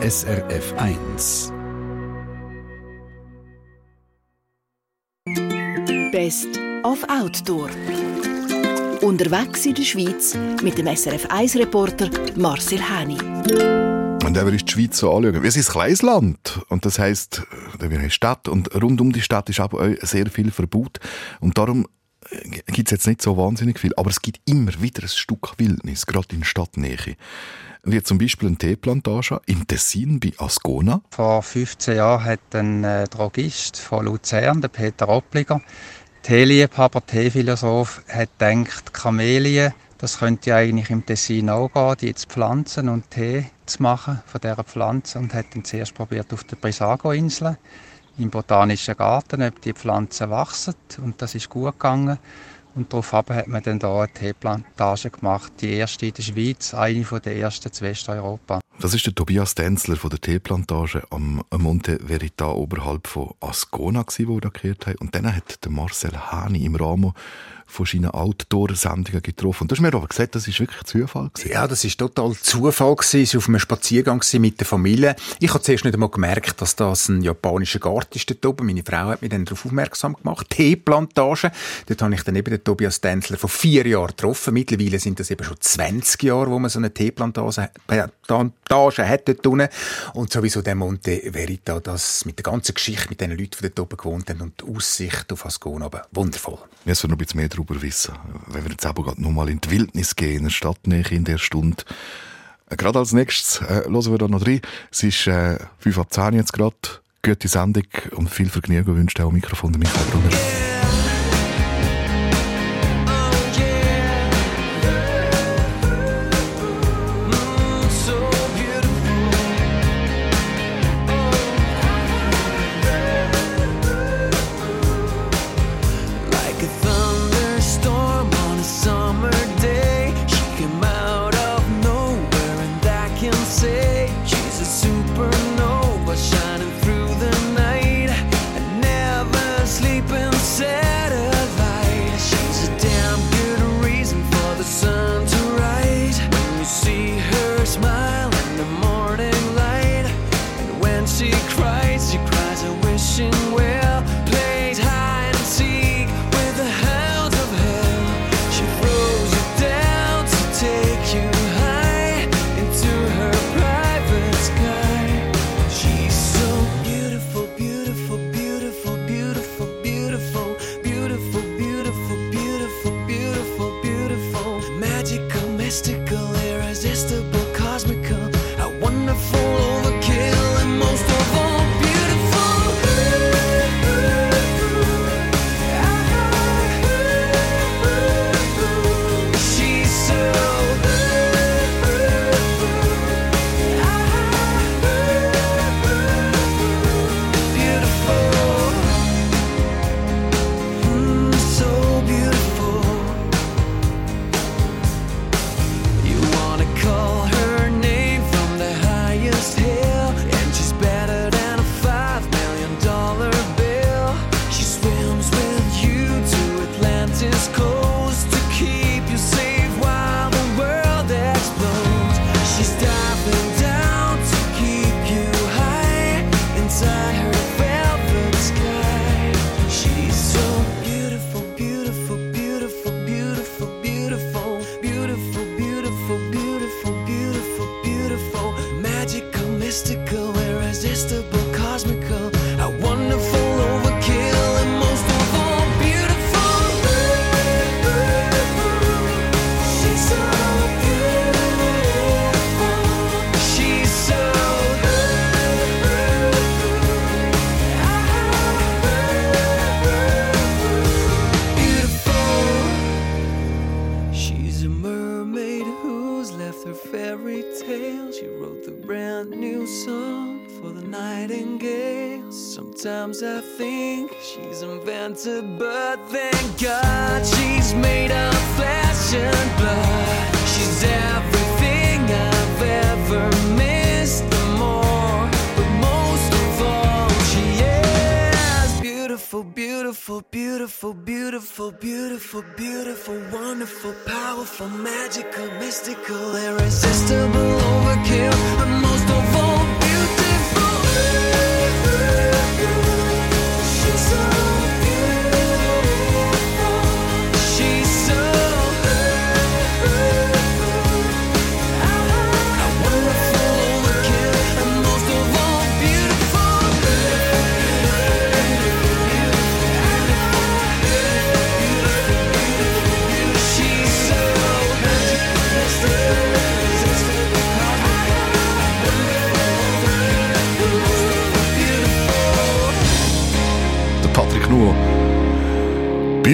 SRF 1. Best of Outdoor. Unterwegs in der Schweiz mit dem SRF 1-Reporter Marcel Hani. Und wenn wir uns die Schweiz so anschauen, wir sind ein kleines Land. Und das heisst, wir haben eine Stadt. Und rund um die Stadt ist aber auch sehr viel Verbot. Und darum gibt es jetzt nicht so wahnsinnig viel. Aber es gibt immer wieder ein Stück Wildnis, gerade in Stadtnähe. Wie zum Beispiel eine Teeplantage im Tessin bei Ascona. Vor 15 Jahren hat ein äh, Drogist von Luzern, der Peter Oppliger, Teeliebhaber, Teephilosoph, hat gedacht, Kamelien, das könnte eigentlich im Tessin auch gehen, die zu pflanzen und Tee zu machen von dieser Pflanze und hat dann zuerst probiert auf der Brissago-Insel im Botanischen Garten, ob die Pflanzen wachsen und das ist gut gegangen. Und daraufhin hat man dann hier eine Teeplantage gemacht, die erste in der Schweiz, eine der ersten zu Westeuropa. Das ist der Tobias Denzler von der Teeplantage am Monte Verita oberhalb von Ascona, wo er da gehört hat. Und dann hat der Marcel Hani im Rahmen von seinen Outdoor-Sendungen getroffen. Und du hast mir aber gesagt, das ist wirklich Zufall. Gewesen. Ja, das ist total Zufall gewesen. Es war auf einem Spaziergang mit der Familie. Ich habe zuerst nicht einmal gemerkt, dass das ein japanischer Garten ist dort oben. Meine Frau hat mich dann darauf aufmerksam gemacht. Teeplantage. Dort habe ich dann eben den Tobias Denzler vor vier Jahren getroffen. Mittlerweile sind das eben schon 20 Jahre, wo man so eine Teeplantage hat dort unten. Und sowieso der Monte Verita, das mit der ganzen Geschichte, mit den Leuten, die dort oben gewohnt haben und die Aussicht auf Ascona, wundervoll. Wird noch ein bisschen mehr darüber wissen. Wenn wir jetzt aber gerade noch mal in die Wildnis gehen, in der Stadtnähe in der Stunde. Gerade als nächstes äh, hören wir da noch rein. Es ist äh, 5 ab 10 jetzt gerade. Gute Sendung und viel Vergnügen wünscht auch Mikrofon der Michael Brunner.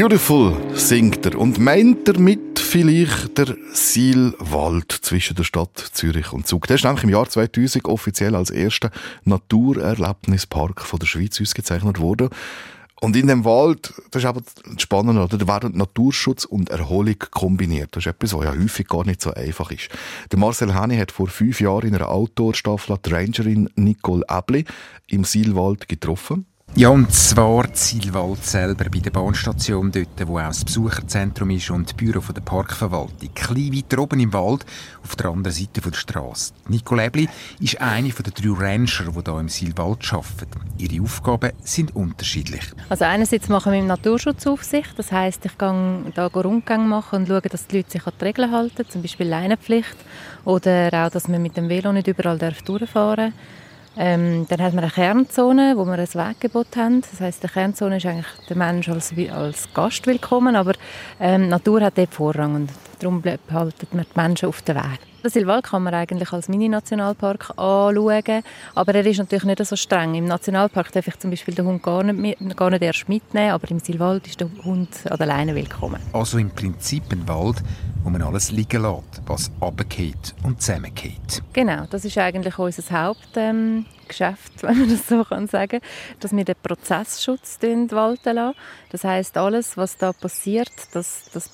Beautiful singt er und meint damit vielleicht der Silwald zwischen der Stadt Zürich und Zug. Der ist nämlich im Jahr 2000 offiziell als erster Naturerlebnispark von der Schweiz ausgezeichnet worden. Und in dem Wald, das ist aber spannend, oder? Da werden Naturschutz und Erholung kombiniert. Das ist etwas, was ja häufig gar nicht so einfach ist. Der Marcel Henny hat vor fünf Jahren in einer Outdoor-Staffel die Rangerin Nicole Ebli im Silwald getroffen. Ja, und zwar Zielwald selber bei der Bahnstation dort, wo auch das Besucherzentrum ist und das Büro der Parkverwaltung. Klein weiter oben im Wald, auf der anderen Seite der Straße. Nicole Ebli ist eine der drei Rancher, die hier im Silwald arbeiten. Ihre Aufgaben sind unterschiedlich. Also einerseits machen wir im Naturschutzaufsicht, das heisst, ich gehe da Rundgänge machen und schaue, dass die Leute sich an die Regeln halten, zum Beispiel Leinenpflicht oder auch, dass man mit dem Velo nicht überall durchfahren darf. Ähm, dann hat man eine Kernzone, wo wir ein Weggebot haben. Das heißt, die Kernzone ist eigentlich der Mensch als, als Gast willkommen, aber ähm, Natur hat dort Vorrang und darum halten wir die Menschen auf den Weg. Den Silwald kann man eigentlich als Mini-Nationalpark anschauen, aber er ist natürlich nicht so streng. Im Nationalpark darf ich zum Beispiel den Hund gar nicht, mit, gar nicht erst mitnehmen, aber im Silwald ist der Hund an der Leine willkommen. Also im Prinzip ein Wald, wo man alles liegen lässt, was runtergeht und zusammengeht. Genau, das ist eigentlich unser Hauptgeschäft, ähm, wenn man das so kann sagen, dass wir den Prozessschutz walten lassen. Das heißt, alles, was da passiert, das, das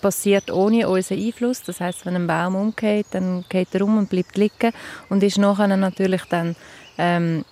passiert ohne unseren Einfluss. Das heißt, wenn ein Baum umgeht, dann geht er um und bleibt liegen und ist nachher natürlich dann ähm,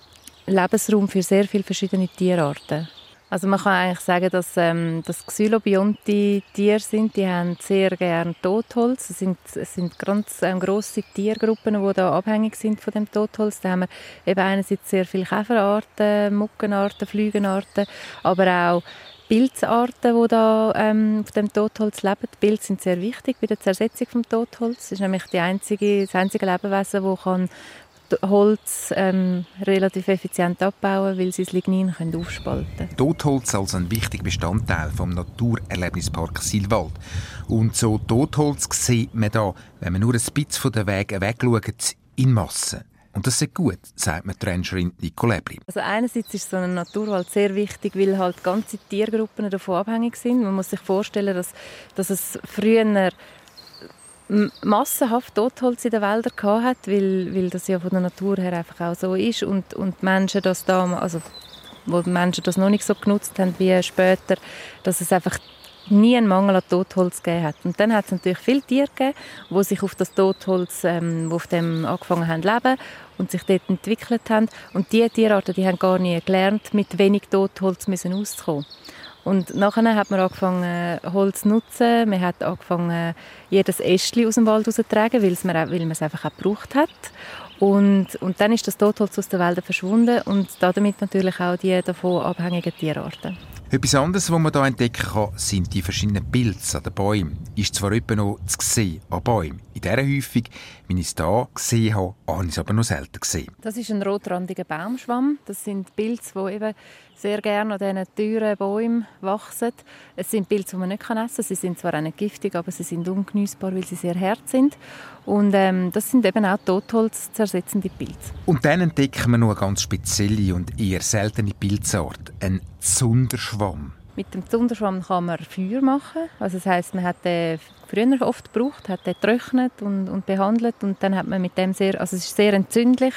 Lebensraum für sehr viele verschiedene Tierarten. Also man kann eigentlich sagen, dass ähm, das Xylobionte Tiere sind, die haben sehr gerne Totholz. Es sind, es sind ganz ähm, grosse Tiergruppen, die da abhängig sind von dem Totholz. Da haben wir eben einerseits sehr viele Käferarten, Muckenarten, Flügenarten, aber auch Pilzarten, die da ähm, auf dem Totholz leben. Die Pilze sind sehr wichtig bei der Zersetzung des Totholz. Es ist nämlich die einzige, das einzige Lebewesen, das kann Holz ähm, relativ effizient abbauen, weil sie das Lignin können aufspalten. Totholz als ein wichtiger Bestandteil vom Naturerlebnispark Silwald. Und so Totholz sieht man da, wenn man nur ein bisschen von den Wegen wegschaut, in Massen. Und das ist gut, sagt mir die Rangerin Nicole Ebli. Also einerseits ist so ein Naturwald sehr wichtig, weil halt ganze Tiergruppen davon abhängig sind. Man muss sich vorstellen, dass, dass es früher massenhaft Totholz in den Wäldern gehabt weil, weil das ja von der Natur her einfach auch so ist und, und Menschen das da, also wo Menschen das noch nicht so genutzt haben wie später, dass es einfach nie einen Mangel an Totholz gegeben hat. Und dann hat es natürlich viele Tiere gegeben, die sich auf das Totholz, ähm, auf dem angefangen haben zu leben und sich dort entwickelt haben. Und diese Tierarten, die haben gar nie gelernt, mit wenig Totholz müssen auszukommen. Und nachher hat man angefangen, Holz zu nutzen. Man hat angefangen, jedes Ästchen aus dem Wald rauszutragen, weil man, es einfach auch gebraucht hat. Und, und dann ist das Totholz aus den Wäldern verschwunden und damit natürlich auch die davon abhängigen Tierarten. Etwas anderes, was man hier entdecken kann, sind die verschiedenen Pilze an den Bäumen. Ist zwar etwa noch zu sehen an Bäumen. In dieser Häufung, wie ich es hier gesehen habe, habe ich es aber noch selten gesehen. Das ist ein rotrandiger Baumschwamm. Das sind Pilze, die eben sehr gerne an diesen teuren Bäumen wachsen. Es sind Pilze, die man nicht essen kann. Sie sind zwar auch nicht giftig, aber sie sind ungenießbar, weil sie sehr hart sind. Und ähm, das sind eben auch Totholz zersetzende Pilze. Und dann entdecken wir noch eine ganz spezielle und eher seltene Pilzart, ein Zunderschwamm. Mit dem Zunderschwamm kann man Feuer machen. Also das heißt, man hat den früher oft gebraucht, hat den getrocknet und, und, behandelt und dann hat man mit dem sehr, also es ist sehr entzündlich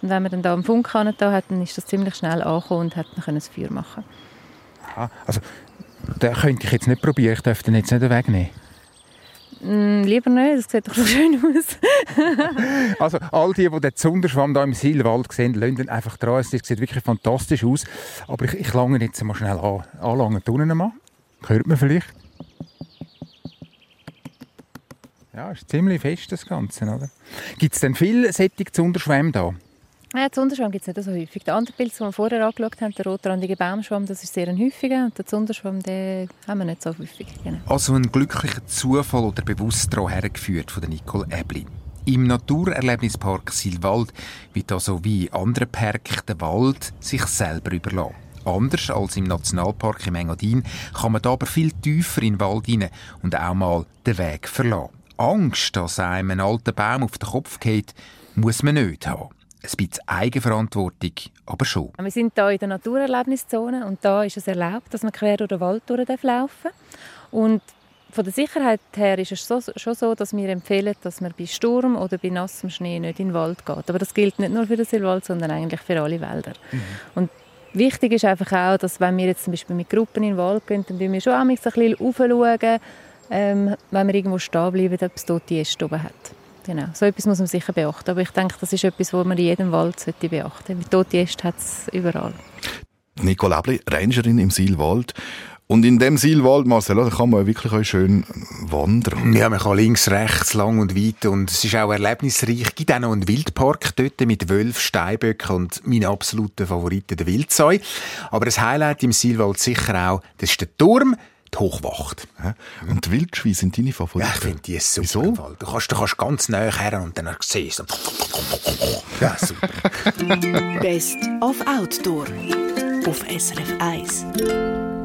und wenn man dann da am Funk da hat, dann ist das ziemlich schnell angekommen und hat man das Feuer machen. Aha, also den könnte ich jetzt nicht probieren, ich darf den jetzt nicht wegnehmen. Mm, lieber nicht, das sieht doch so schön aus. also all die, die den Zunderschwamm hier im Silwald sehen, lassen einfach dran. Es sieht wirklich fantastisch aus. Aber ich, ich lange jetzt mal schnell an. Anlangen unten mal. Hört man vielleicht? Ja, ist ziemlich fest das Ganze, oder? Gibt es denn viele solche Zunderschwämme hier? Den Zunderschwamm gibt es nicht so häufig. Der andere Pilz, den wir vorher angeschaut haben, der rotrandige Baumschwamm, das ist sehr ein häufiger. Und den Zunderschwamm den haben wir nicht so häufig. Genau. Also ein glücklicher Zufall oder bewusst daran hergeführt von Nicole Ebli. Im Naturerlebnispark Silwald wird also wie in anderen Parks der Wald sich selber überlassen. Anders als im Nationalpark im Engadin kann man da aber viel tiefer in den Wald hinein und auch mal den Weg verlassen. Angst, dass einem ein alter Baum auf den Kopf geht, muss man nicht haben. Ein bisschen Eigenverantwortung, aber schon. Wir sind hier in der Naturerlebniszone und da ist es erlaubt, dass man quer durch den Wald laufen darf. Und von der Sicherheit her ist es so, schon so, dass wir empfehlen, dass man bei Sturm oder bei nassem Schnee nicht in den Wald geht. Aber das gilt nicht nur für den Silwald, sondern eigentlich für alle Wälder. Mhm. Und wichtig ist einfach auch, dass wenn wir jetzt zum Beispiel mit Gruppen in den Wald gehen, dann schauen wir schon ein bisschen aufschauen, ähm, wenn wir irgendwo stehen bleiben, ob es dort die Äste oben hat. Genau. So etwas muss man sicher beachten. Aber ich denke, das ist etwas, was man in jedem Wald sollte beachten sollte. Tote Äste hat es überall. Nicole Abli, Rangerin im Silwald. Und in dem Silwald, Marcel, da kann man wirklich auch schön wandern. Ja, man kann links, rechts, lang und weit und es ist auch erlebnisreich. Es gibt auch noch einen Wildpark dort mit Wölfen, Steinböcken und meinen absoluten Favoriten, der Wildzeu. Aber das Highlight im Silwald sicher auch, das ist der Turm, die Hochwacht. Und die Wildschweine sind deine Favoriten? Ja, ich finde die super. Wieso? Du kannst, du kannst ganz nah her und dann siehst du... Ja, super. Best of Outdoor auf SRF 1.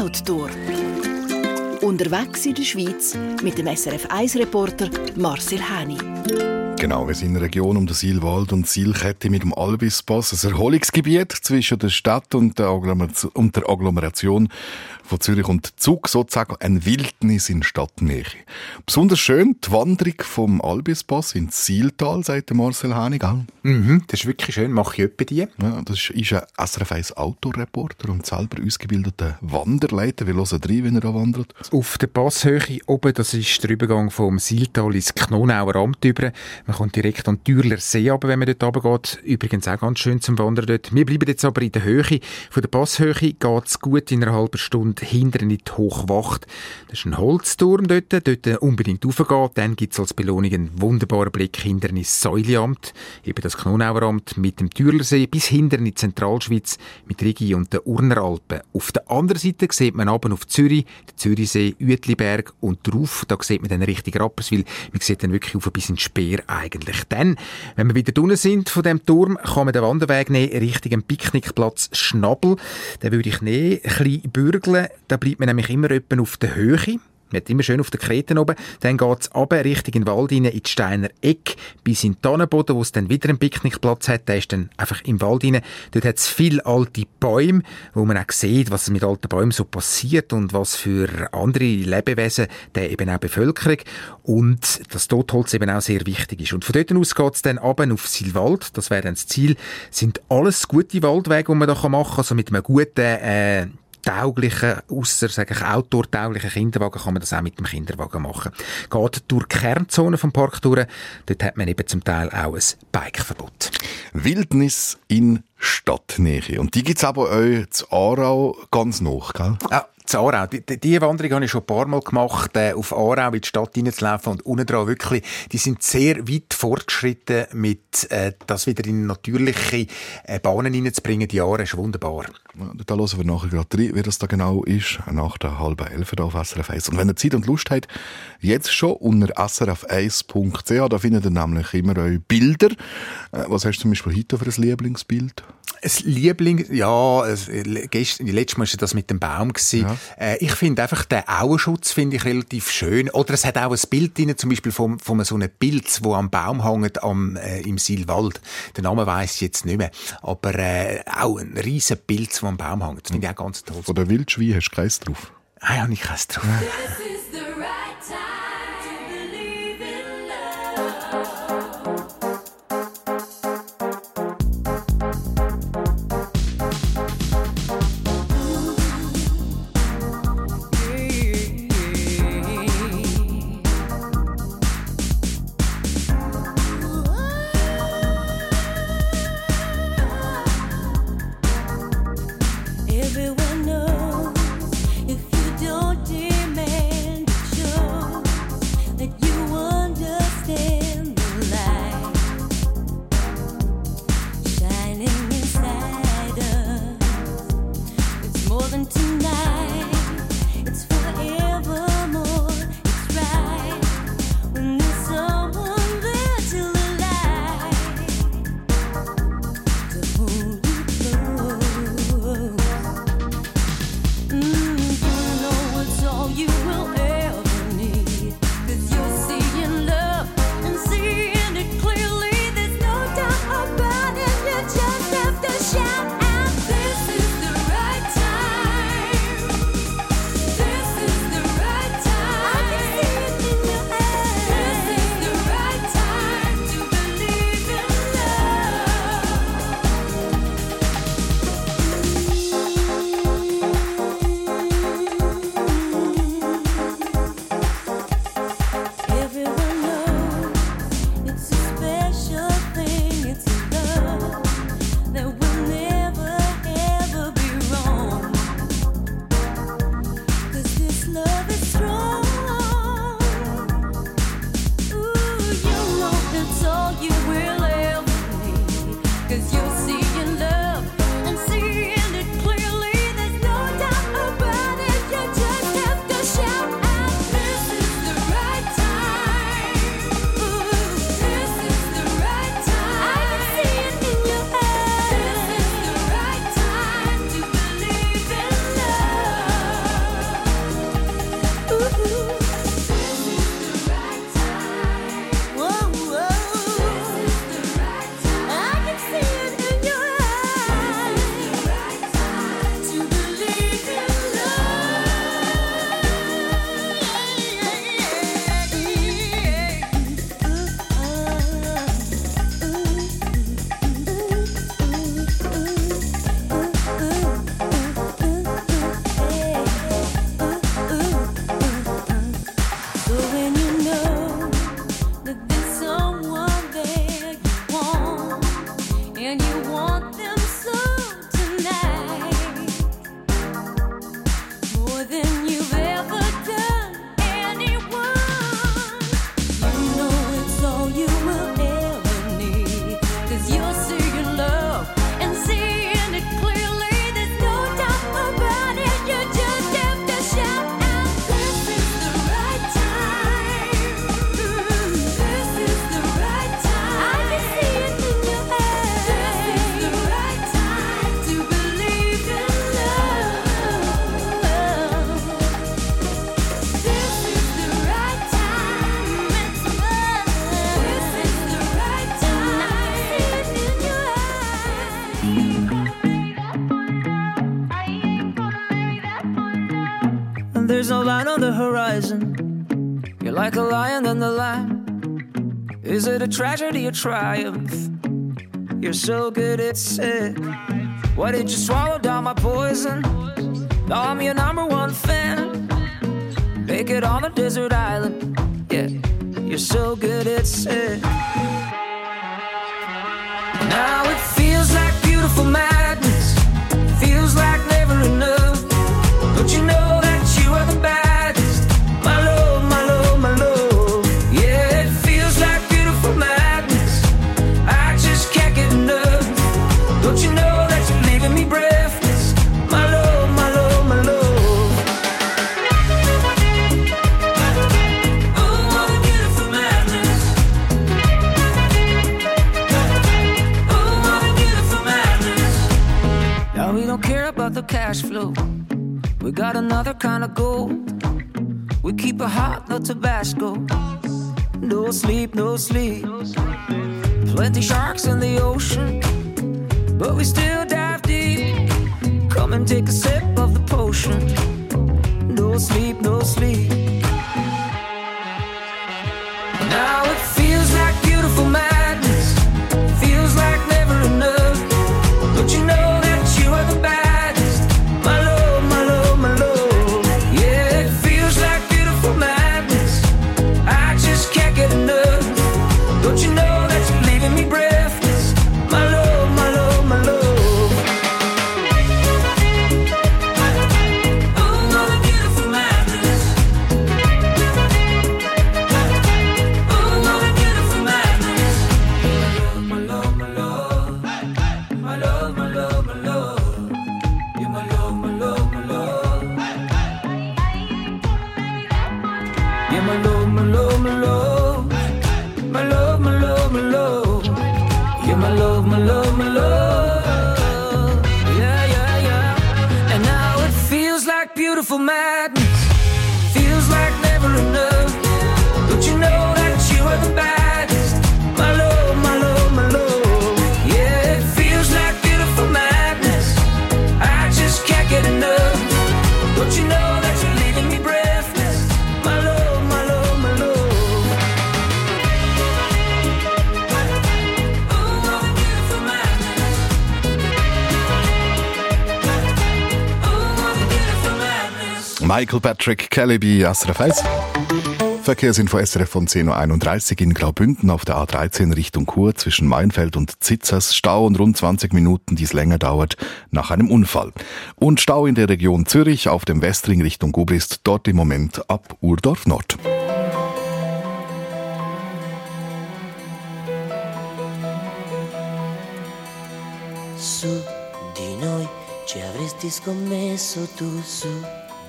Outdoor. Unterwegs in der Schweiz mit dem SRF 1-Reporter Marcel Häni. Genau, wir sind in der Region um den Silwald und Silkette mit dem Albispass, ein Erholungsgebiet zwischen der Stadt und der Agglomeration von Zürich und Zug sozusagen ein Wildnis in Stadtnähe. Besonders schön die Wanderung vom Albispass ins Sieltal, sagt Marcel Hanig. Mhm, das ist wirklich schön, mache ich etwa die. Ja, das ist ein SRF 1 Autoreporter und selber ausgebildeter Wanderleiter. Wir hören rein, wenn er da wandert. Auf der Passhöhe oben, das ist der Übergang vom Sieltal ins Knonauer Amt über. Man kommt direkt an den Türler See runter, wenn man dort runtergeht. Übrigens auch ganz schön zum Wandern dort. Wir bleiben jetzt aber in der Höhe. Von der Passhöhe geht es gut in einer halben Stunde und hinten nicht hochwacht. Das ist ein Holzturm dort, dort unbedingt raufgehen. Dann gibt es als Belohnung einen wunderbaren Blick hinter ins Säuliamt, eben das Knonaueramt mit dem Türlersee bis hinter in die Zentralschweiz mit Rigi und den Urneralpen. Auf der anderen Seite sieht man ab auf Zürich, den Zürichsee, Uetliberg und drauf, da sieht man dann richtig Rapperswil. Man sieht dann wirklich auf ein bisschen Speer eigentlich. Dann, wenn wir wieder drinnen sind von dem Turm, kann man den Wanderweg nehmen Richtung Picknickplatz Schnabel. Den würde ich nehmen, ein bisschen bürgeln, da bleibt man nämlich immer etwa auf der Höhe. Man hat immer schön auf den Kreten oben. Dann geht es runter, Richtung in den Wald rein, in die Steiner Eck, bis in den Tannenboden, wo es dann wieder einen Picknickplatz hat. Der ist dann einfach im Wald rein. Dort hat es viele alte Bäume, wo man auch sieht, was mit alten Bäumen so passiert und was für andere Lebewesen der eben auch Bevölkerung und das Totholz eben auch sehr wichtig ist. Und von dort aus geht es dann runter auf Silwald. Das wäre dann das Ziel. Das sind alles gute Waldwege, die man da machen kann. Also mit einem guten, äh, tauglichen, ausser, sage ich, outdoor-tauglichen Kinderwagen kann man das auch mit dem Kinderwagen machen. Geht durch die Kernzone vom Park durch, dort hat man eben zum Teil auch ein Bikeverbot. Wildnis in Stadtnähe. Und die gibt's aber auch zu Aarau ganz noch, gell? Ja, zu Aarau. Die, die Wanderung habe ich schon ein paar Mal gemacht, äh, auf Aarau in die Stadt hineinzulaufen und unten dran wirklich, die sind sehr weit fortgeschritten mit, äh, das wieder in natürliche äh, Bahnen hineinzubringen. Die Jahre ist wunderbar. Da hören wir nachher gerade rein, wie das da genau ist, nach der halben Elf auf SRF 1. Und wenn ihr Zeit und Lust habt, jetzt schon unter srf1.ch, da findet ihr nämlich immer eure Bilder. Äh, was hast du zum Beispiel heute für ein Lieblingsbild? Ein Liebling, ja, gestern, letztes Mal war das mit dem Baum. Ja. Äh, ich finde einfach den Auenschutz finde ich relativ schön. Oder es hat auch ein Bild drin, zum Beispiel von, von so einem Pilz, wo am Baum hängt, am, äh, im Silwald. Den Namen weiss ich jetzt nicht mehr. Aber äh, auch ein riesen Pilz, der am Baum hängt. Das finde ich auch ganz toll. Von der Wildschwein hast du keins drauf? Ah, ja, nicht keins drauf. tragedy or triumph? You're so good at it. Why did you swallow down my poison? Now I'm your number one fan. Make it on a desert island. Yeah, you're so good at it. Now it feels like beautiful madness. Feels like never enough. Don't you know cash flow. We got another kind of gold. We keep it hot, no Tabasco. No sleep, no sleep. Plenty sharks in the ocean, but we still dive deep. Come and take a sip of the potion. No sleep, no sleep. Now it feels beautiful madness. Michael Patrick bei SRF 1. Verkehrsinfo SRF von 10.31 Uhr in Graubünden auf der A13 Richtung Chur zwischen Mainfeld und Zitzers. Stau und rund 20 Minuten, die es länger dauert, nach einem Unfall. Und Stau in der Region Zürich auf dem Westring Richtung Gubrist, dort im Moment ab Urdorf Nord. Su di noi ci avresti scommesso tu, su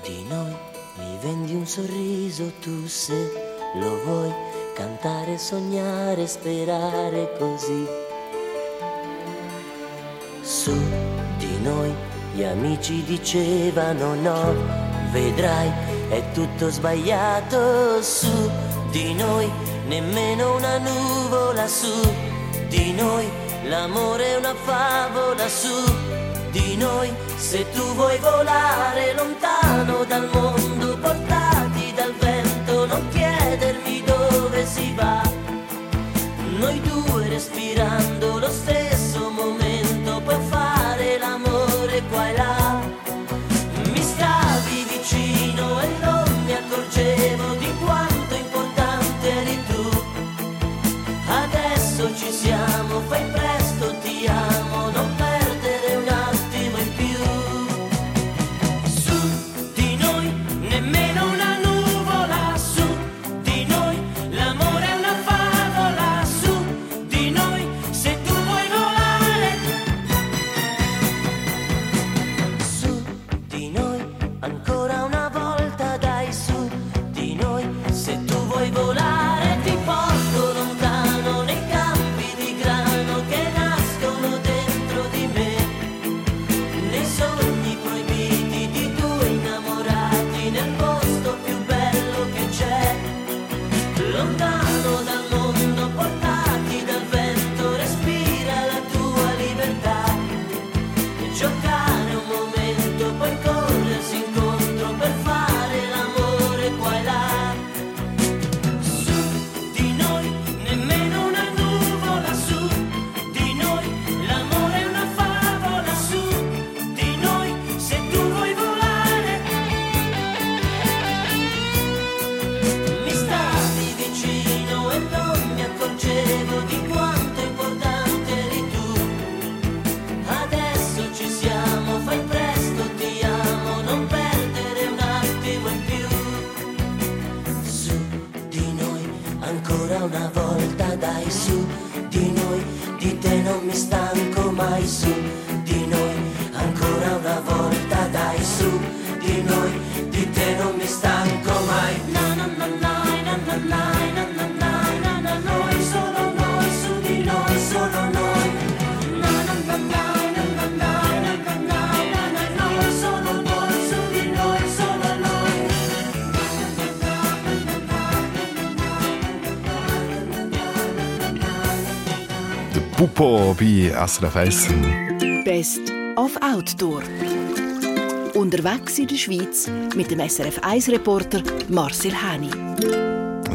di noi. Mi vendi un sorriso tu se lo vuoi cantare, sognare, sperare così. Su di noi gli amici dicevano no, vedrai è tutto sbagliato. Su di noi, nemmeno una nuvola. Su di noi, l'amore è una favola. Su di noi, se tu vuoi volare lontano dal mondo, portati dal vento, non chiedermi dove si va, noi due respirando lo stesso Pupo bei SRF 1. Best of Outdoor. Unterwegs in der Schweiz mit dem SRF 1-Reporter Marcel Häni.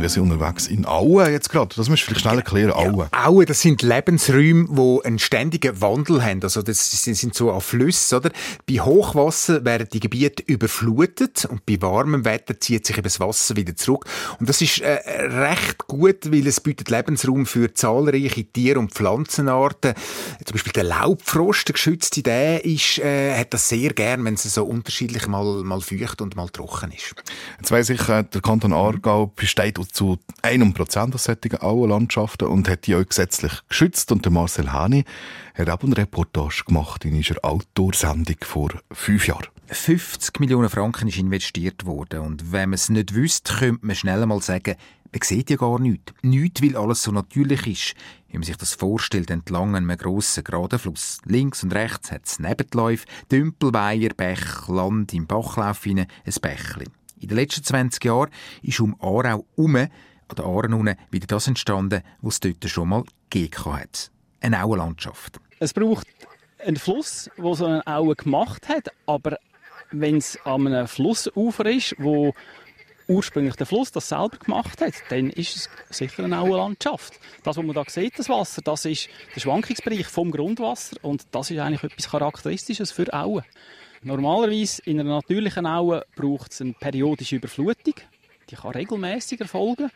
Wir sind unterwegs in Aue jetzt gerade. Das musst du vielleicht schnell erklären. Aue. Aue, das sind Lebensräume, die einen ständigen Wandel haben. Also das sind so an Flüssen, oder? Bei Hochwasser werden die Gebiete überflutet und bei warmem Wetter zieht sich eben das Wasser wieder zurück. Und das ist äh, recht gut, weil es bietet Lebensraum für zahlreiche Tier- und Pflanzenarten. Zum Beispiel der Laubfrost, der geschützte, der ist, äh, hat das sehr gern, wenn es so unterschiedlich mal, mal feucht und mal trocken ist. Jetzt weiss ich, äh, der Kanton Aargau besteht zu einem Prozent aus solchen Auenlandschaften und hat die auch gesetzlich geschützt. Und der Marcel Hani hat auch eine Reportage gemacht in einer Outdoor-Sendung vor fünf Jahren. 50 Millionen Franken ist investiert worden. Und wenn man es nicht wüsste, könnte man schnell mal sagen, man sieht ja gar nichts. Nichts, weil alles so natürlich ist, wie man sich das vorstellt, entlang einem grossen, geraden Fluss. Links und rechts hat es Nebenläufe, Dümpelweiher, Bech, Land im Bachlauf hinein, ein Bächli. In den letzten 20 Jahren ist um Aarau herum, an der Aare wieder das entstanden, was es dort schon mal gegeben hat. Eine Auenlandschaft. Es braucht einen Fluss, der so eine Aue gemacht hat, aber wenn es an einem Flussufer ist, wo ursprünglich der Fluss das selber gemacht hat, dann ist es sicher eine Auenlandschaft. Das, was man da sieht, das Wasser, das ist der Schwankungsbereich vom Grundwasser und das ist eigentlich etwas Charakteristisches für Auen. Normalerweise in einer natürlichen Aue braucht es eine periodische Überflutung. Die kann regelmäßig erfolgen.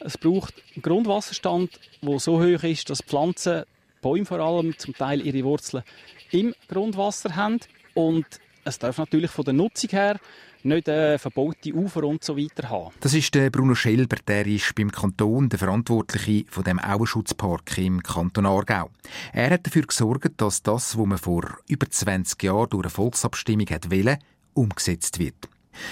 Es braucht einen Grundwasserstand, der so hoch ist, dass Pflanzen, Bäume vor allem, zum Teil ihre Wurzeln im Grundwasser haben. Und es darf natürlich von der Nutzung her nicht äh, verbaute Ufer und so weiter haben. Das ist der Bruno Schelber, der ist beim Kanton der Verantwortliche von dem Auenschutzpark im Kanton Aargau. Er hat dafür gesorgt, dass das, was man vor über 20 Jahren durch eine Volksabstimmung hat wollen, umgesetzt wird.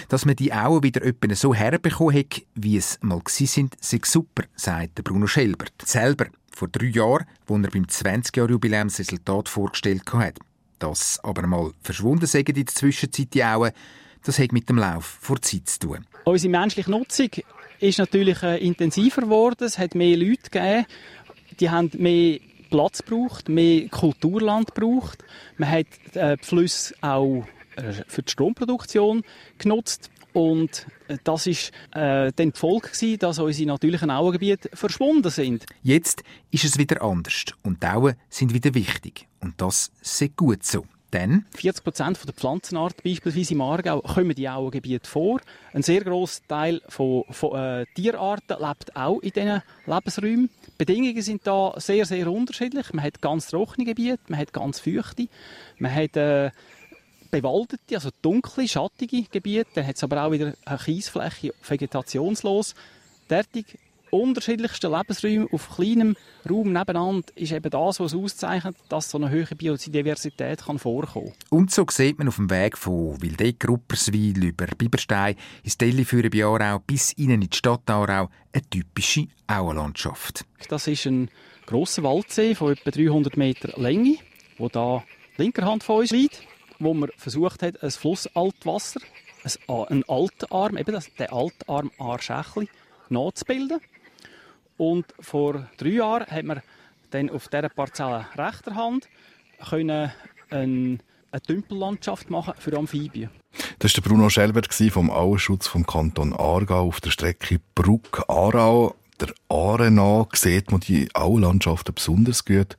Dass man die Auen wieder so herbekommen hat, wie es mal sind, sei super, sagt Bruno Schelber. Selber, vor drei Jahren, wo er beim 20-Jahr-Jubiläumsresultat vorgestellt hat. Dass aber mal verschwunden sind in der Zwischenzeit die Auen, das hat mit dem Lauf vor Zeit zu tun. Unsere menschliche Nutzung ist natürlich äh, intensiver geworden. Es hat mehr Leute gegeben, die haben mehr Platz gebraucht, mehr Kulturland gebraucht. Man hat äh, die Flüsse auch äh, für die Stromproduktion genutzt. Und das ist äh, dann die Folge gewesen, dass unsere natürlichen Auengebiete verschwunden sind. Jetzt ist es wieder anders und die Auen sind wieder wichtig. Und das ist gut so. Denn 40 Prozent der Pflanzenarten beispielsweise im Aargau kommen in Auengebieten vor. Ein sehr grosser Teil von, von äh, Tierarten lebt auch in diesen Lebensräumen. Die Bedingungen sind da sehr, sehr unterschiedlich. Man hat ganz trockene Gebiete, man hat ganz feuchte, man hat äh, bewaldete, also dunkle, schattige Gebiete. Dann hat es aber auch wieder eine Kiesfläche, vegetationslos. Derartig unterschiedlichsten Lebensräume auf kleinem Raum nebeneinander ist eben das, was auszeichnet, dass so eine hohe Biodiversität kann vorkommen Und so sieht man auf dem Weg von Wildeck, Rupperswil über Biberstein ins Delliführen bei Aarau bis innen in die Stadt Aarau eine typische Auenlandschaft. Das ist ein grosser Waldsee von etwa 300 Meter Länge, wo da linker Hand von uns liegt, wo man versucht hat, ein Flussaltwasser, ein Altarm, eben das, der Altarm Aarschächli, nachzubilden. Und vor drei Jahren hat man dann auf dieser Parzelle rechter Hand eine, eine Tümpellandschaft machen für Amphibien. Das war Bruno Schelber vom Auenschutz vom Kanton Aargau auf der Strecke Bruck-Aarau. Der Aare sieht man die Auenlandschaften besonders gut.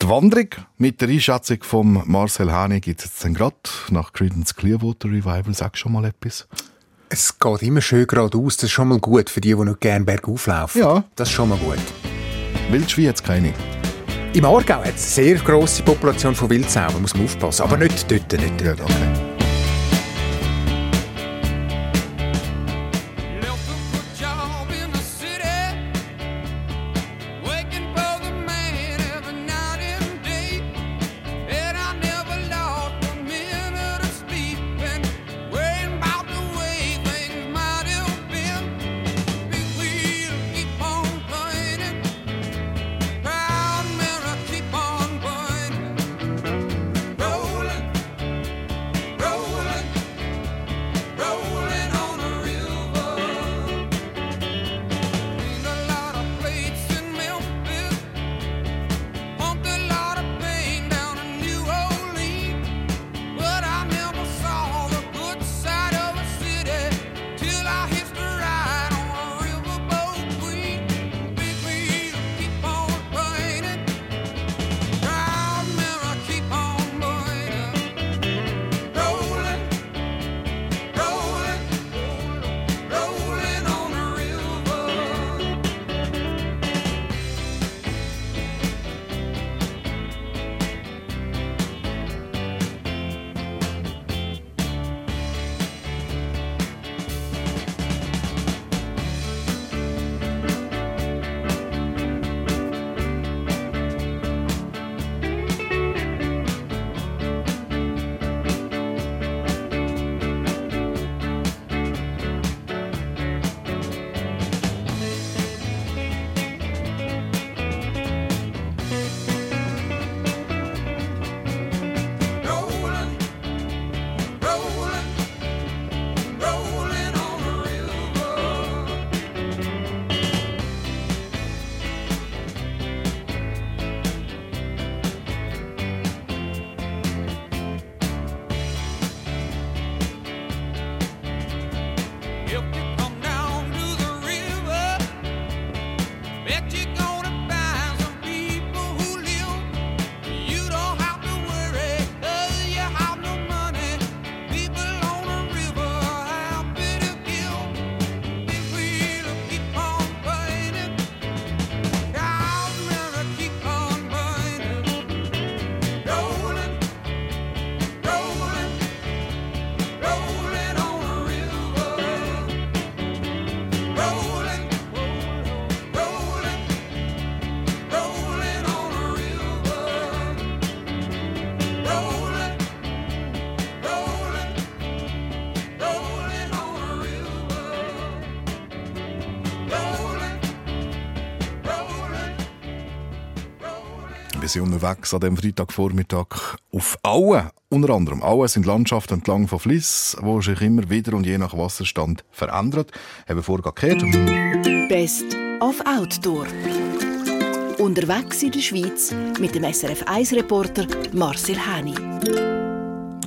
Die Wanderung mit der Einschätzung von Marcel Hani gibt es jetzt gerade nach Creedence Clearwater Revival. Sag schon mal etwas. Es geht immer schön geradeaus. Das ist schon mal gut für die, die nicht gerne bergauf laufen. Ja. Das ist schon mal gut. Wildschwein hat es keine. Im Aargau hat es eine sehr grosse Population von Wildsauben, muss man aufpassen. Aber nicht dort, nicht dort. Ja, okay. Wir sind unterwegs an dem Freitagvormittag auf Auen. Unter anderem Auen sind Landschaften entlang von Fliss, wo sich immer wieder und je nach Wasserstand verändert. Haben vorher. Best of Outdoor. Unterwegs in der Schweiz mit dem SRF 1-Reporter Marcel Häni.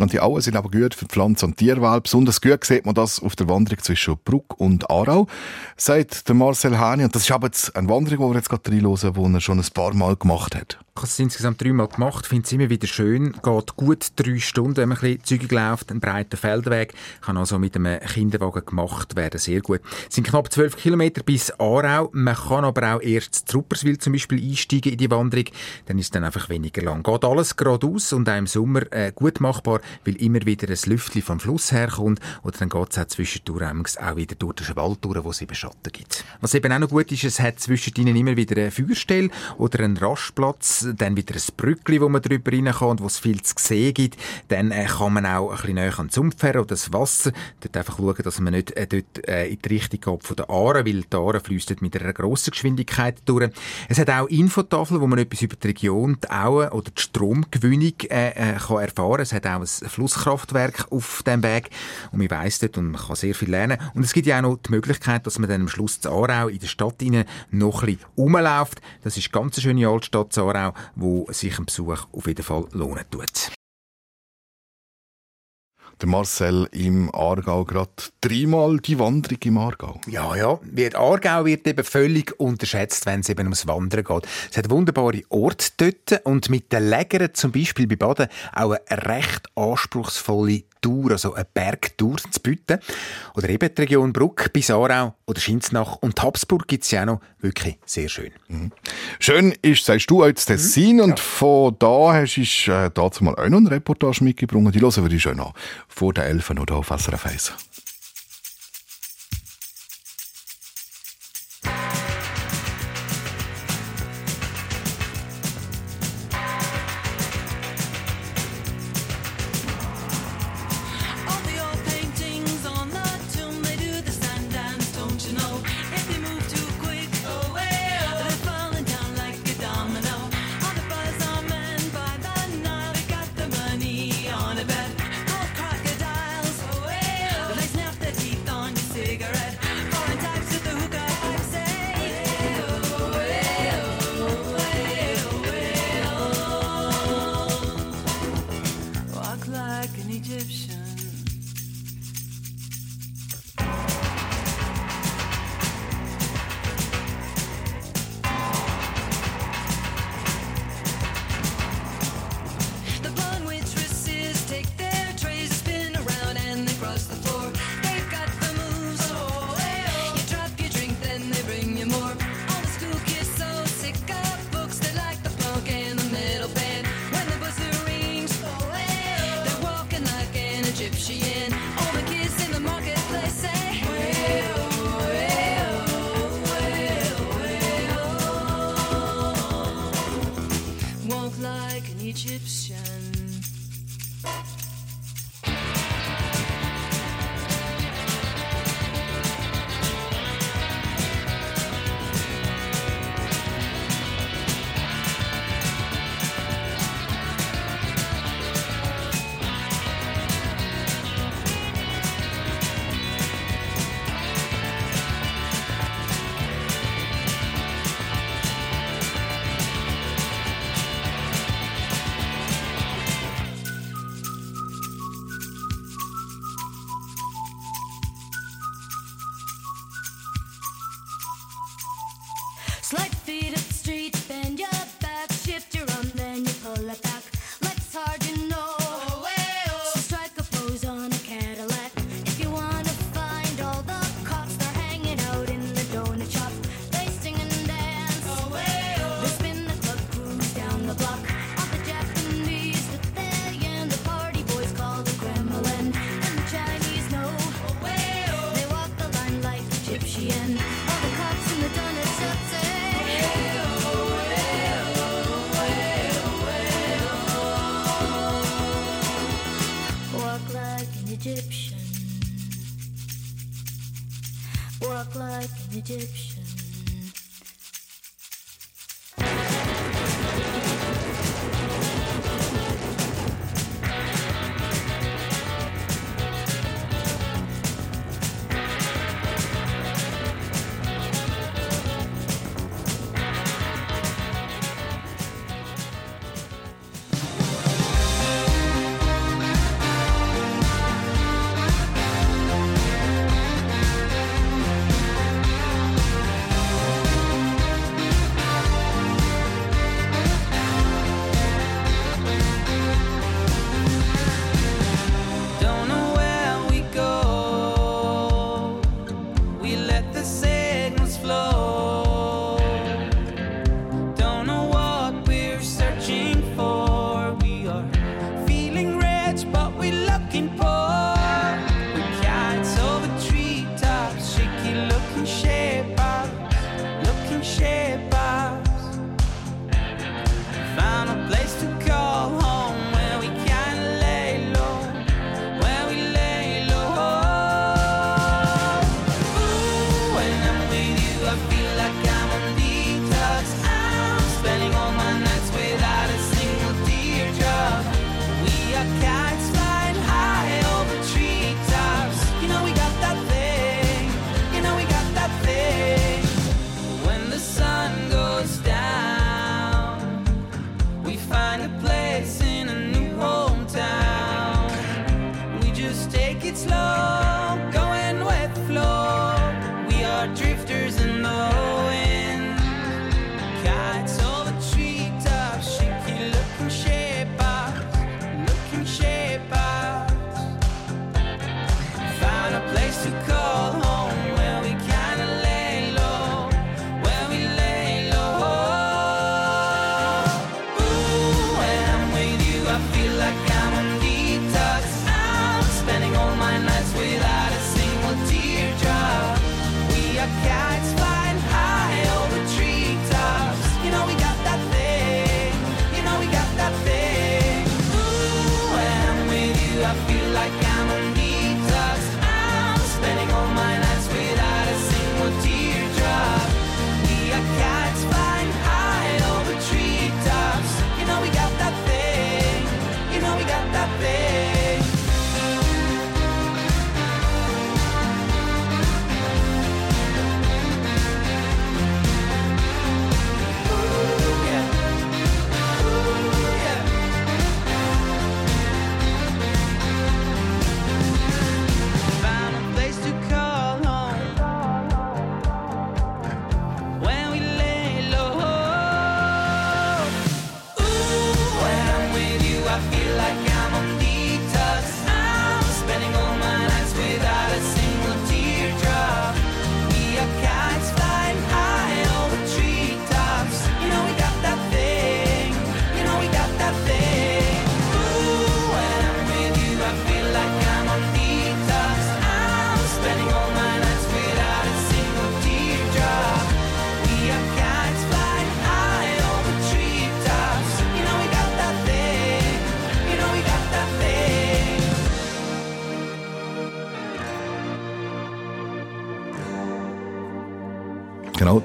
Und die Auen sind aber gut für Pflanzen- und Tierwelt. Besonders gut sieht man das auf der Wanderung zwischen Bruck und Aarau, sagt der Marcel Häni. Und das ist aber jetzt eine Wanderung, die wir jetzt gerade reinhören, die er schon ein paar Mal gemacht hat. Ich habe es insgesamt dreimal gemacht, finde es immer wieder schön. Geht gut drei Stunden, wenn man ein bisschen zügig läuft, einen breiten Feldweg. Kann also mit einem Kinderwagen gemacht werden, sehr gut. Es sind knapp zwölf Kilometer bis Aarau. Man kann aber auch erst zu Trupperswil zum Beispiel einsteigen in die Wanderung. Dann ist es dann einfach weniger lang. Geht alles geradeaus und auch im Sommer äh, gut machbar, weil immer wieder ein Lüftchen vom Fluss herkommt. Oder dann geht es auch zwischendurch auch wieder durch den Wald durch, wo es eben Schatten gibt. Was eben auch noch gut ist, es hat zwischen ihnen immer wieder eine Feuerstelle oder einen Rastplatz dann wieder ein Brückli, wo man drüber rein kann und wo es viel zu sehen gibt. Dann äh, kann man auch ein bisschen näher an den Sumpf her oder das Wasser. Dort einfach schauen, dass man nicht äh, dort äh, in die Richtung geht von der Aare, weil die Aare fließt mit einer grossen Geschwindigkeit durch. Es hat auch Infotafeln, wo man etwas über die Region, die Auen oder die Stromgewinnung äh, äh, kann erfahren. Es hat auch ein Flusskraftwerk auf dem Weg und man weiss dort und man kann sehr viel lernen. Und es gibt ja auch noch die Möglichkeit, dass man dann am Schluss zu Aarau in der Stadt noch ein bisschen rumläuft. Das ist ganz eine schöne Altstadt Aarau, wo sich ein Besuch auf jeden Fall lohnen tut. Der Marcel im Aargau gerade dreimal die Wanderung im Aargau. Ja, ja. Der Aargau wird eben völlig unterschätzt, wenn es eben ums Wandern geht. Es hat wunderbare Orte dort und mit den Lägern, zum Beispiel bei Baden, auch eine recht anspruchsvolle Tour, also eine Bergtour zu bieten. Oder eben die Region Bruck bis Aarau oder Schinznach und Habsburg gibt es ja auch noch wirklich sehr schön. Mhm. Schön ist, sagst du, als Tessin mhm. und ja. von da hast du äh, dazu mal auch noch eine Reportage mitgebracht. Die hören wir die schön an. Vor der Elfen oder auf SRF 1.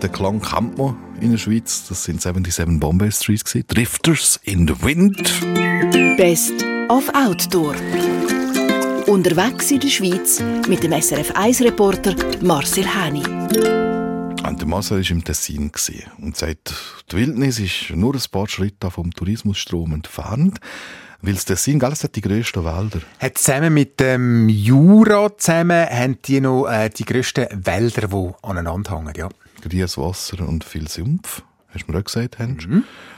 den Klang kennt man in der Schweiz. Das sind 77 Bombay Streets. gewesen. Drifters in the Wind. Best of Outdoor. Unterwegs in der Schweiz mit dem SRF 1-Reporter Marcel Häni. Und der Marcel war im Tessin gewesen und sagt, die Wildnis ist nur ein paar Schritte vom Tourismusstrom entfernt, weil das Tessin, gell, es hat die grössten Wälder. Hat zusammen mit dem Jura zusammen haben die noch äh, die grössten Wälder, die aneinander hängen, ja. Grünes Wasser und viel Sumpf, hast du mir auch gesagt, Hensch.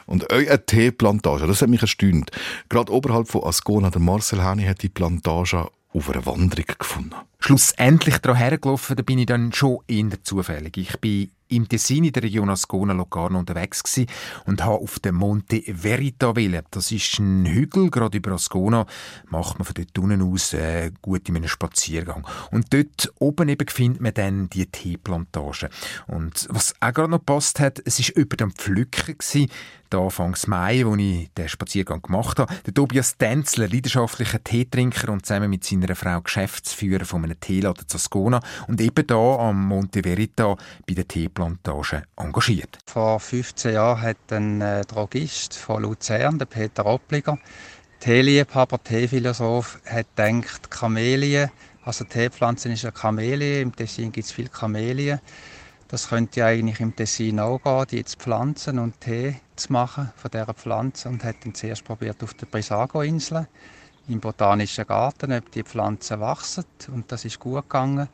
Und auch eine Teeplantage, das hat mich erstaunt. Gerade oberhalb von Ascona, der Marcel Häni hat die Plantage auf einer Wanderung gefunden. Schlussendlich daran hergelaufen, da bin ich dann schon eher zufällig. Ich bin im Tessin in der Region Ascona Locarno unterwegs gsi und habe auf den Monte Verita wählen. Das ist ein Hügel, gerade über Ascona, macht man von dort unten aus äh, gut in einem Spaziergang. Und dort oben eben findet man dann die Teeplantage. Und was auch gerade noch passt hat, es ist über dem Pflücken gsi, da Anfangs Mai, wo ich den Spaziergang gemacht habe. Der Tobias Denzler, leidenschaftlicher Teetrinker und zusammen mit seiner Frau Geschäftsführer von einem Teeladen zu Ascona und eben da am Monte Verita bei der Teeplantage engagiert. Vor 15 Jahren hat ein äh, Drogist von Luzern, der Peter Oppliger, Teeliebhaber, Teephilosoph, hat gedacht, Kamelien, also Teepflanzen ist eine Kamelie, im Tessin gibt es viele Kamelien. Das könnte eigentlich im Tessin auch gehen, die zu pflanzen und Tee zu machen von dieser Pflanze und hat dann zuerst probiert auf der Brissago-Insel im Botanischen Garten, ob die Pflanzen wachsen und das ist gut gegangen.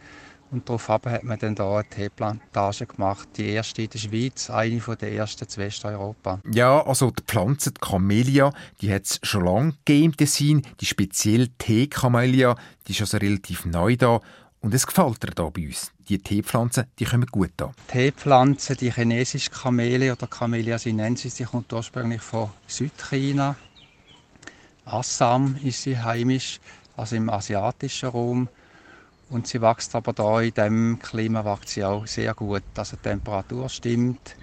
Und daraufhin hat man dann da eine Teeplantage gemacht, die erste in der Schweiz, eine von der ersten zu Westeuropa. Ja, also die Pflanze, die Camellia, die hat es schon lange gegeben im Tessin. Die spezielle Tee-Camellia, die ist also relativ neu da. Und es gefällt dir da bei uns. Die Teepflanzen, die kommen gut da. Teepflanze, die chinesische Kamelie oder Camellia sinensis, die kommt ursprünglich von Südchina. Assam ist sie heimisch, also im asiatischen Raum. Und sie wächst aber da in diesem Klima wächst sie auch sehr gut. Also die Temperatur stimmt.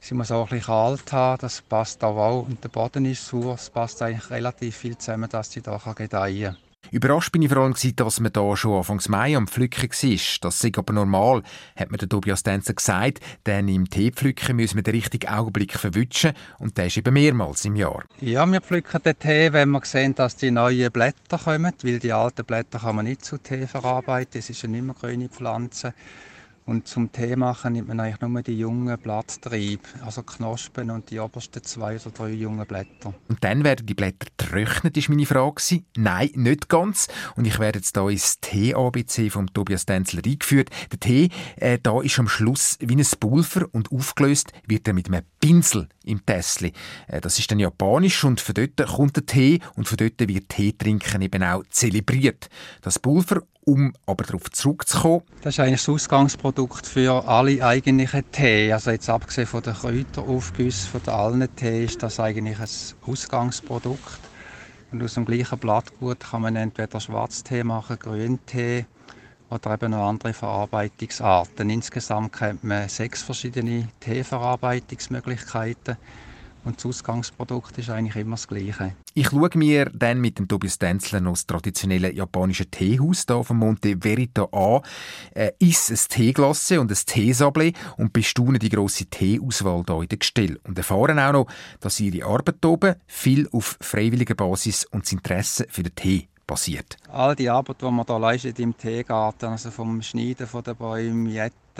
Sie muss auch ein bisschen kalt haben, das passt auch. Und der Boden ist sauer, es passt eigentlich relativ viel zusammen, dass sie da gedeihen kann. Überrascht bin ich vor allem, dass man da schon Anfang Mai am Pflücken war. Das ist aber normal, hat mir der Tobias Tänzer gesagt, denn im Teepflücken müssen wir den richtigen Augenblick verwischen und der ist eben mehrmals im Jahr. Ja, wir pflücken den Tee, wenn wir sehen, dass die neuen Blätter kommen, weil die alten Blätter kann man nicht zu Tee verarbeiten. Es ist eine immer grüne Pflanze. Und zum Tee machen nimmt man eigentlich nur die jungen Blatttriebe, also Knospen und die obersten zwei oder drei jungen Blätter. Und dann werden die Blätter trocknet, ist meine Frage. Nein, nicht ganz. Und ich werde jetzt hier ins Tee-ABC vom Tobias Denzler eingeführt. Der Tee, äh, da ist am Schluss wie ein Pulver und aufgelöst wird er mit einem Pinsel im Tässli. Äh, das ist dann japanisch und von dort kommt der Tee und von dort wird Teetrinken eben auch zelebriert. Das Pulver um aber darauf zurückzukommen. Das ist eigentlich das Ausgangsprodukt für alle eigentlichen Tee. Also jetzt abgesehen von den Kräuteraufgüssen von allen Tee ist das eigentlich ein Ausgangsprodukt. Und aus dem gleichen Blattgut kann man entweder Schwarztee machen, Grüntee oder eben noch andere Verarbeitungsarten. Insgesamt kennt man sechs verschiedene Teeverarbeitungsmöglichkeiten. Und das Ausgangsprodukt ist eigentlich immer das gleiche. Ich schaue mir dann mit dem Tobias Denzler noch das traditionelle japanische Teehaus hier von Monte Verita an, äh, isse ein Teeglasse und ein Teesable und bestaune die grosse Teeauswahl hier in der Gestell. Und erfahren auch noch, dass ihre Arbeit oben viel auf freiwilliger Basis und das Interesse für den Tee basiert. All die Arbeit, die man hier leistet im Teegarten, also vom Schneiden von den Bäumen,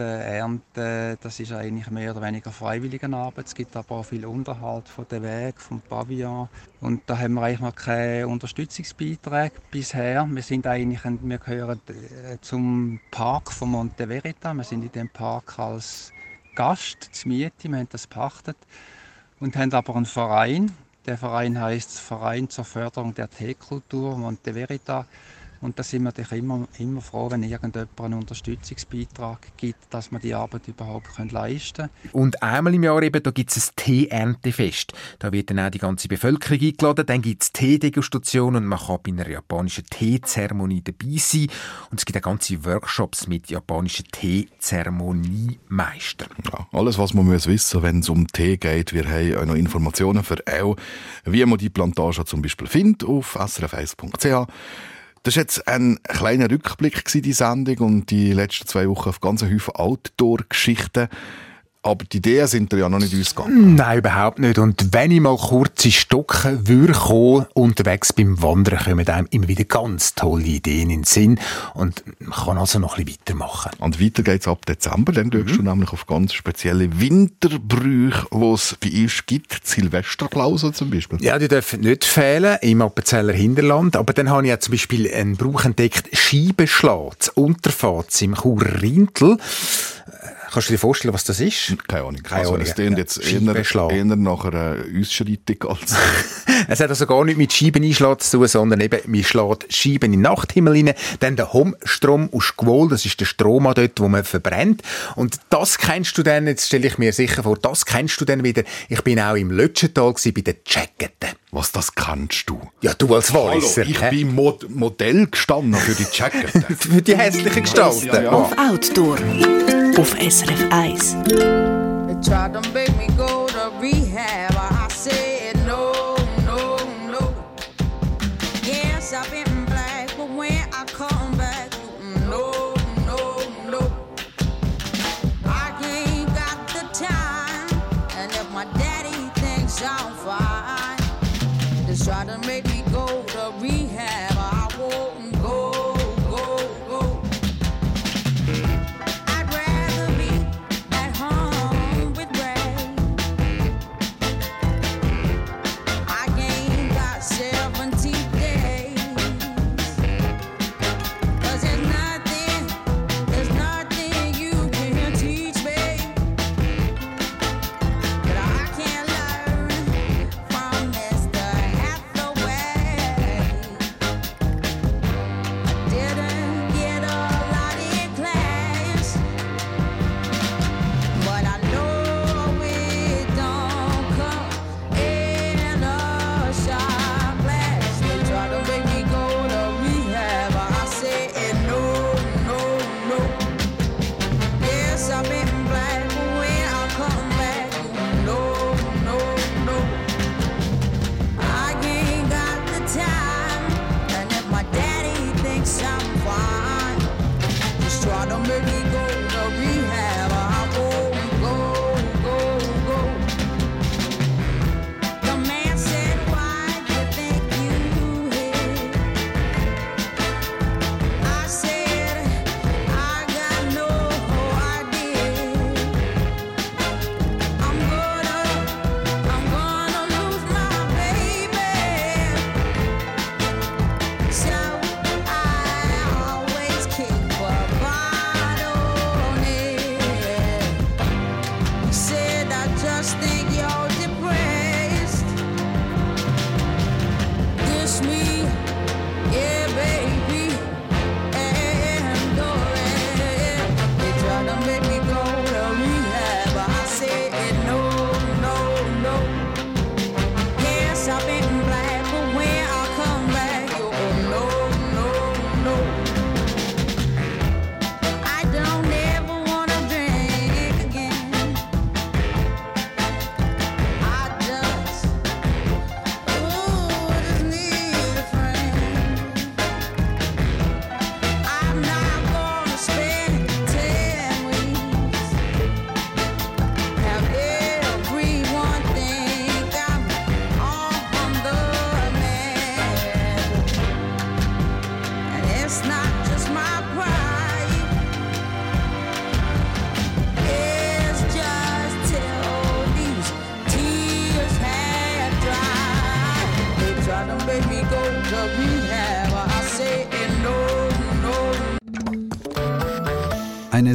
Jetten, Ernten, das ist eigentlich mehr oder weniger freiwillige Arbeit. Es gibt aber auch viel Unterhalt von den Wegen, vom Pavillon. Und da haben wir eigentlich noch keine Unterstützungsbeiträge bisher. Wir sind eigentlich, wir gehören äh, zum Park von Monte Verita. Wir sind in dem Park als Gast zu Miete, wir haben das pachtet und haben aber einen Verein, der Verein heißt Verein zur Förderung der Teekultur Monte Verita. Und da sind wir natürlich immer, immer froh, wenn irgendjemand einen Unterstützungsbeitrag gibt, dass wir die Arbeit überhaupt können leisten können. Und einmal im Jahr eben, da gibt es ein Tee-Erntefest. Da wird dann auch die ganze Bevölkerung eingeladen, dann gibt es Teedegustation und man kann bei einer japanischen Teezeremonie dabei sein. Und es gibt auch ganze Workshops mit japanischen Teezeremoniemeistern. Ja, alles, was man muss wissen wenn es um Tee geht. Wir haben auch noch Informationen für auch, wie man die Plantage zum Beispiel findet auf srf1.ch. Das war jetzt ein kleiner Rückblick, die Sendung, und die letzten zwei Wochen auf ganz Haufen Outdoor-Geschichten. Aber die Ideen sind ja noch nicht ausgegangen. Nein, überhaupt nicht. Und wenn ich mal kurz in Stocken würde kommen, unterwegs beim Wandern, kommen einem immer wieder ganz tolle Ideen in den Sinn. Und man kann also noch ein bisschen weitermachen. Und weiter geht's ab Dezember. Dann mhm. du nämlich auf ganz spezielle Winterbrüche, die es bei uns gibt. Silvesterklausel zum Beispiel. Ja, die dürfen nicht fehlen im Appenzeller Hinterland. Aber dann habe ich ja zum Beispiel einen Brauch entdeckt, Scheibenschlag, Unterfahrt im Churer Rintel. Kannst du dir vorstellen, was das ist? Keine Ahnung. Keine also, Ahnung. Es klingt jetzt eher, eher nach einer Ausschreitung als... es hat also gar nicht mit Scheibeneinschlag zu tun, sondern eben, man schlägt Scheiben in den Nachthimmel rein, dann der Homstrom aus Gewol, das ist der Strom dort, wo man verbrennt. Und das kennst du dann, jetzt stelle ich mir sicher vor, das kennst du dann wieder. Ich bin auch im Lötschental bei den Jacketen. Was, das kannst du? Ja, du als Walliser. ich hä? bin Mod Modell gestanden für die Jacketen. für die hässlichen Gestalten. Ja, ja. Auf Outdoor. Auf SRF 1.